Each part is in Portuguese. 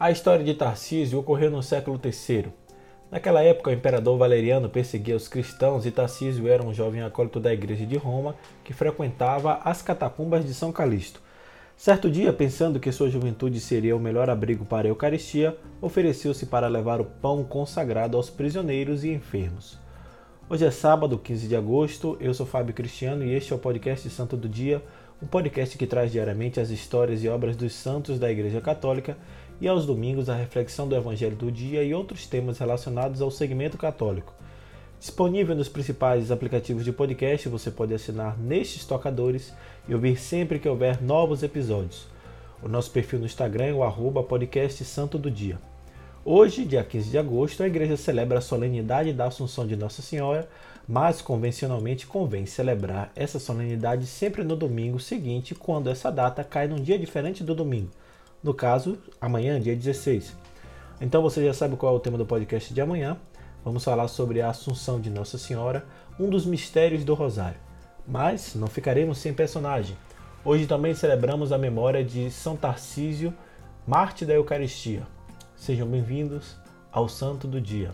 A história de Tarcísio ocorreu no século III. Naquela época, o imperador Valeriano perseguia os cristãos e Tarcísio era um jovem acólito da igreja de Roma que frequentava as catacumbas de São Calixto. Certo dia, pensando que sua juventude seria o melhor abrigo para a Eucaristia, ofereceu-se para levar o pão consagrado aos prisioneiros e enfermos. Hoje é sábado, 15 de agosto. Eu sou Fábio Cristiano e este é o podcast Santo do Dia, um podcast que traz diariamente as histórias e obras dos santos da Igreja Católica e aos domingos a reflexão do Evangelho do dia e outros temas relacionados ao segmento católico. Disponível nos principais aplicativos de podcast, você pode assinar nestes tocadores e ouvir sempre que houver novos episódios. O nosso perfil no Instagram é o arroba podcast Santo do Dia. Hoje, dia 15 de agosto, a igreja celebra a solenidade da Assunção de Nossa Senhora, mas convencionalmente convém celebrar essa solenidade sempre no domingo seguinte, quando essa data cai num dia diferente do domingo. No caso, amanhã, dia 16. Então você já sabe qual é o tema do podcast de amanhã. Vamos falar sobre a Assunção de Nossa Senhora, um dos mistérios do Rosário. Mas não ficaremos sem personagem. Hoje também celebramos a memória de São Tarcísio, Marte da Eucaristia. Sejam bem-vindos ao Santo do Dia.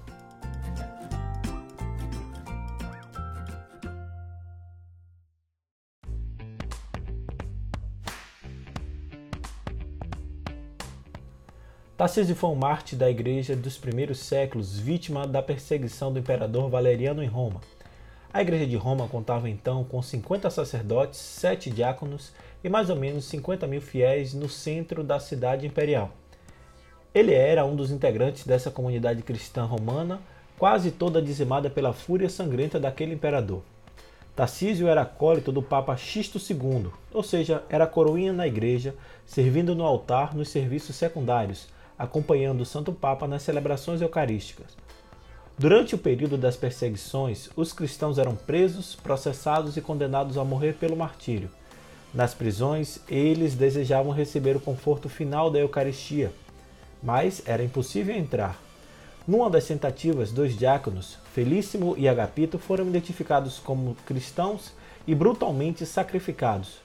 Tarcísio foi um mártir da igreja dos primeiros séculos, vítima da perseguição do imperador Valeriano em Roma. A igreja de Roma contava então com 50 sacerdotes, 7 diáconos e mais ou menos 50 mil fiéis no centro da cidade imperial. Ele era um dos integrantes dessa comunidade cristã romana, quase toda dizimada pela fúria sangrenta daquele imperador. Tarcísio era acólito do Papa Xisto II, ou seja, era coroinha na igreja, servindo no altar nos serviços secundários, acompanhando o Santo Papa nas celebrações eucarísticas. Durante o período das perseguições, os cristãos eram presos, processados e condenados a morrer pelo martírio. Nas prisões, eles desejavam receber o conforto final da Eucaristia, mas era impossível entrar. Numa das tentativas, dois diáconos, Felíssimo e Agapito, foram identificados como cristãos e brutalmente sacrificados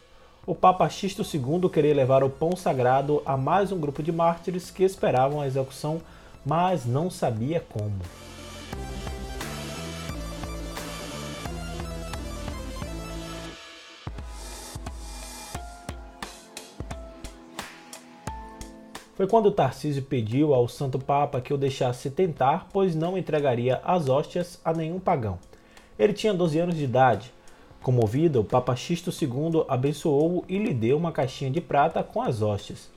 o Papa Xisto II queria levar o pão sagrado a mais um grupo de mártires que esperavam a execução, mas não sabia como. Foi quando Tarcísio pediu ao Santo Papa que o deixasse tentar, pois não entregaria as hóstias a nenhum pagão. Ele tinha 12 anos de idade Comovido, o Papa Xisto II abençoou-o e lhe deu uma caixinha de prata com as hóstias.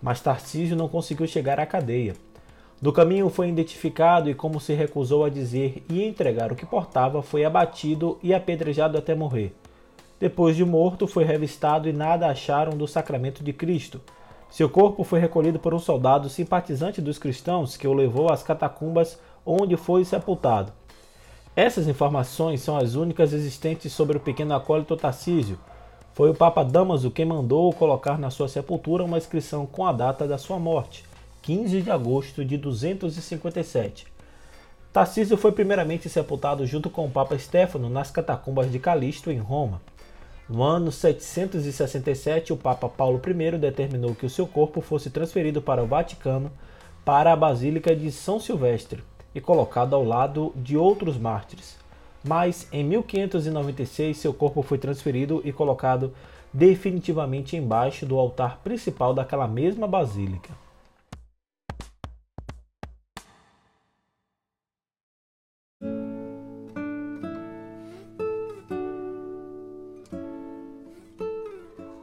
Mas Tarcísio não conseguiu chegar à cadeia. Do caminho foi identificado e, como se recusou a dizer e entregar o que portava, foi abatido e apedrejado até morrer. Depois de morto, foi revistado e nada acharam do sacramento de Cristo. Seu corpo foi recolhido por um soldado simpatizante dos cristãos que o levou às catacumbas onde foi sepultado. Essas informações são as únicas existentes sobre o pequeno acólito Tarcísio. Foi o Papa Damaso quem mandou colocar na sua sepultura uma inscrição com a data da sua morte, 15 de agosto de 257. Tarcísio foi primeiramente sepultado junto com o Papa Stefano nas catacumbas de Calixto, em Roma. No ano 767, o Papa Paulo I determinou que o seu corpo fosse transferido para o Vaticano, para a Basílica de São Silvestre, e colocado ao lado de outros mártires. Mas em 1596 seu corpo foi transferido e colocado definitivamente embaixo do altar principal daquela mesma basílica.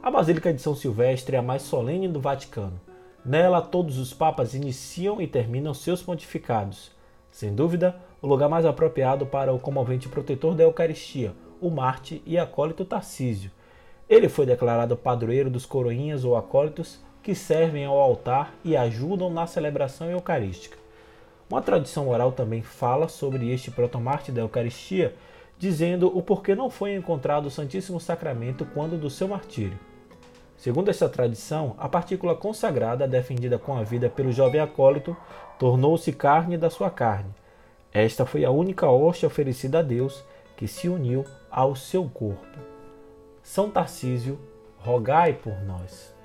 A Basílica de São Silvestre é a mais solene do Vaticano. Nela, todos os papas iniciam e terminam seus pontificados. Sem dúvida, o lugar mais apropriado para o comovente protetor da Eucaristia, o Marte e acólito Tarcísio. Ele foi declarado padroeiro dos coroinhas ou acólitos que servem ao altar e ajudam na celebração eucarística. Uma tradição oral também fala sobre este protomarte da Eucaristia, dizendo o porquê não foi encontrado o Santíssimo Sacramento quando do seu martírio. Segundo esta tradição, a partícula consagrada, defendida com a vida pelo jovem acólito, tornou-se carne da sua carne. Esta foi a única hóstia oferecida a Deus que se uniu ao seu corpo. São Tarcísio, rogai por nós.